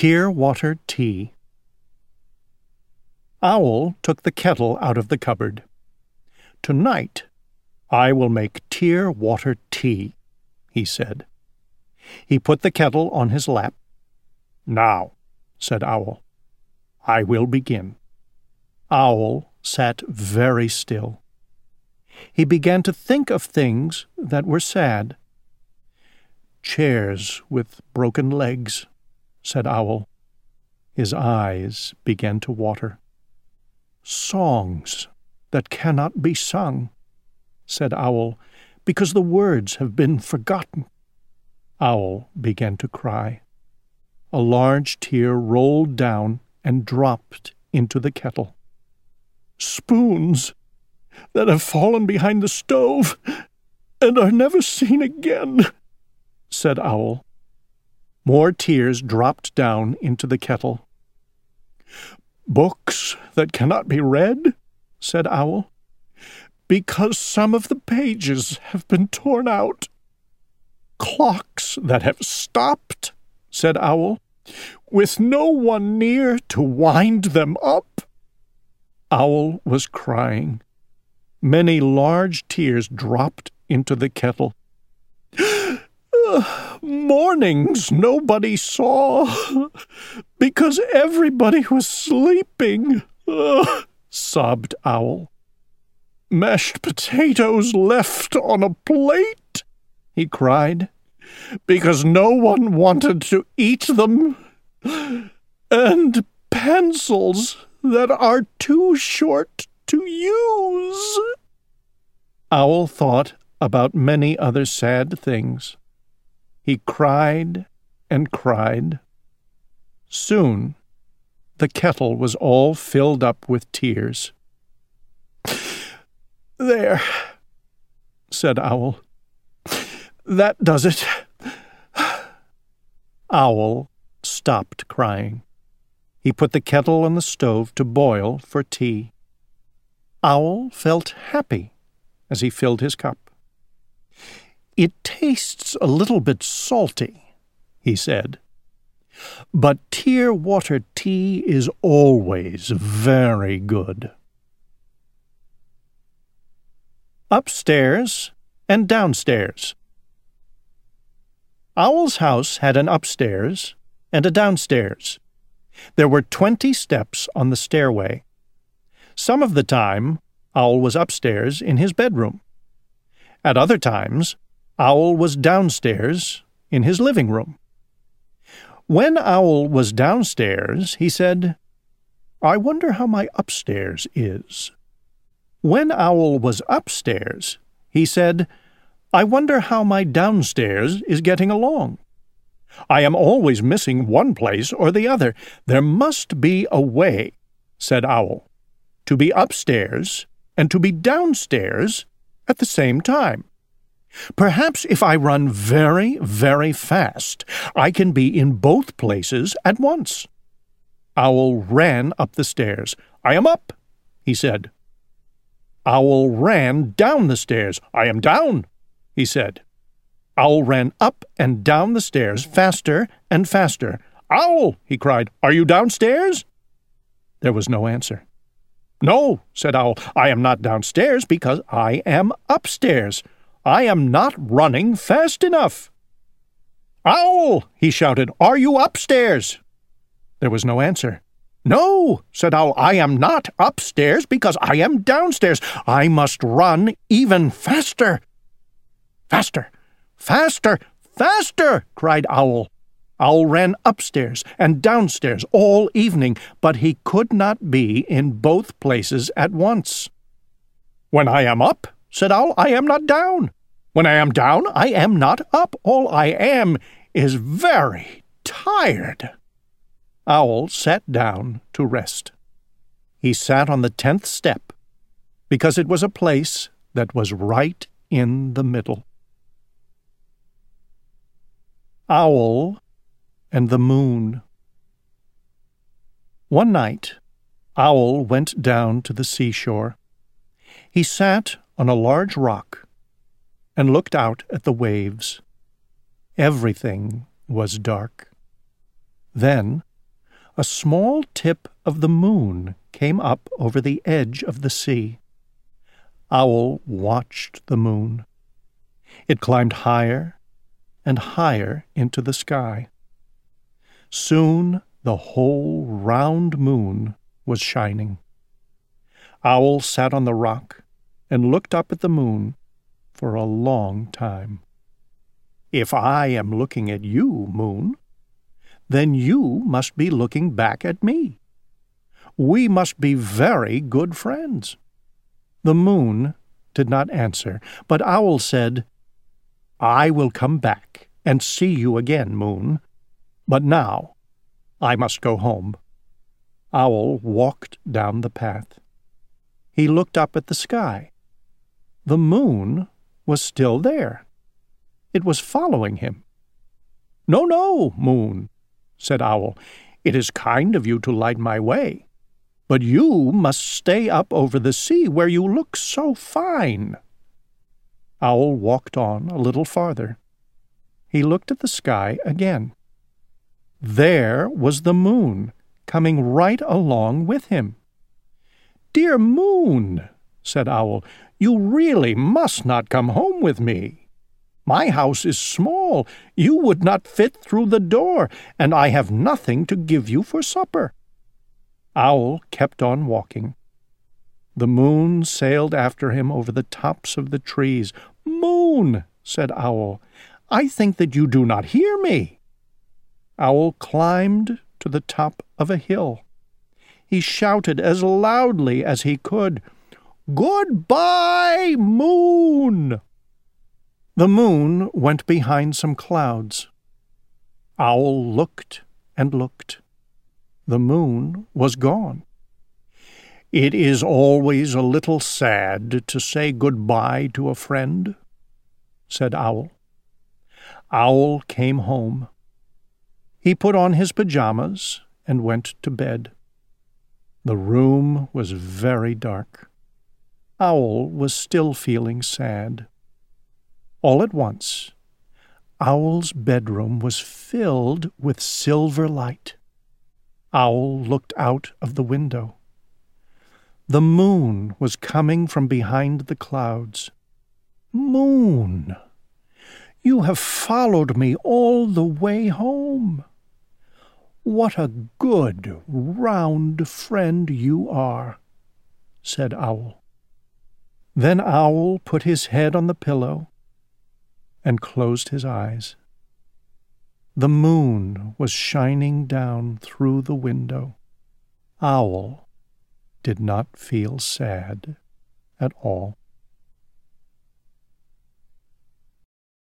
Tear Water Tea. Owl took the kettle out of the cupboard. Tonight I will make tear water tea, he said. He put the kettle on his lap. Now, said Owl, I will begin. Owl sat very still. He began to think of things that were sad. Chairs with broken legs, said Owl. His eyes began to water. Songs that cannot be sung, said Owl, because the words have been forgotten. Owl began to cry. A large tear rolled down and dropped into the kettle. Spoons that have fallen behind the stove and are never seen again, said Owl. More tears dropped down into the kettle. Books that cannot be read, said Owl, because some of the pages have been torn out. Clocks that have stopped, said Owl, with no one near to wind them up. Owl was crying. Many large tears dropped into the kettle. Mornings nobody saw, because everybody was sleeping, sobbed Owl. Mashed potatoes left on a plate, he cried, because no one wanted to eat them, and pencils that are too short to use. Owl thought about many other sad things. He cried and cried. Soon the kettle was all filled up with tears. There, said Owl. That does it. Owl stopped crying. He put the kettle on the stove to boil for tea. Owl felt happy as he filled his cup. It tastes a little bit salty, he said. But tear water tea is always very good. Upstairs and downstairs. Owl's house had an upstairs and a downstairs. There were twenty steps on the stairway. Some of the time, Owl was upstairs in his bedroom. At other times, Owl was downstairs in his living room. When Owl was downstairs, he said, I wonder how my upstairs is. When Owl was upstairs, he said, I wonder how my downstairs is getting along. I am always missing one place or the other. There must be a way, said Owl, to be upstairs and to be downstairs at the same time. Perhaps if I run very, very fast, I can be in both places at once. Owl ran up the stairs. I am up, he said. Owl ran down the stairs. I am down, he said. Owl ran up and down the stairs, faster and faster. Owl, he cried, are you downstairs? There was no answer. No, said Owl, I am not downstairs because I am upstairs. I am not running fast enough. Owl! he shouted. Are you upstairs? There was no answer. No, said Owl, I am not upstairs because I am downstairs. I must run even faster. Faster, faster, faster, cried Owl. Owl ran upstairs and downstairs all evening, but he could not be in both places at once. When I am up, said Owl, I am not down. When I am down, I am not up. All I am is very tired. Owl sat down to rest. He sat on the tenth step because it was a place that was right in the middle. Owl and the Moon. One night, Owl went down to the seashore. He sat on a large rock and looked out at the waves. Everything was dark. Then a small tip of the moon came up over the edge of the sea. Owl watched the moon. It climbed higher and higher into the sky. Soon the whole round moon was shining. Owl sat on the rock and looked up at the moon for a long time. If I am looking at you, moon, then you must be looking back at me. We must be very good friends. The moon did not answer, but Owl said, I will come back and see you again, moon. But now I must go home. Owl walked down the path. He looked up at the sky. The moon was still there. It was following him. No, no, moon, said Owl. It is kind of you to light my way. But you must stay up over the sea where you look so fine. Owl walked on a little farther. He looked at the sky again. There was the moon, coming right along with him. Dear moon, said Owl, you really must not come home with me. My house is small. You would not fit through the door, and I have nothing to give you for supper. Owl kept on walking. The moon sailed after him over the tops of the trees. Moon, said Owl, I think that you do not hear me. Owl climbed to the top of a hill. He shouted as loudly as he could, Goodbye, moon! The moon went behind some clouds. Owl looked and looked. The moon was gone. It is always a little sad to say good-bye to a friend, said Owl. Owl came home. He put on his pajamas and went to bed. The room was very dark. Owl was still feeling sad. All at once, Owl's bedroom was filled with silver light. Owl looked out of the window. The moon was coming from behind the clouds. Moon, you have followed me all the way home. What a good, round friend you are, said Owl. Then Owl put his head on the pillow and closed his eyes. The moon was shining down through the window. Owl did not feel sad at all.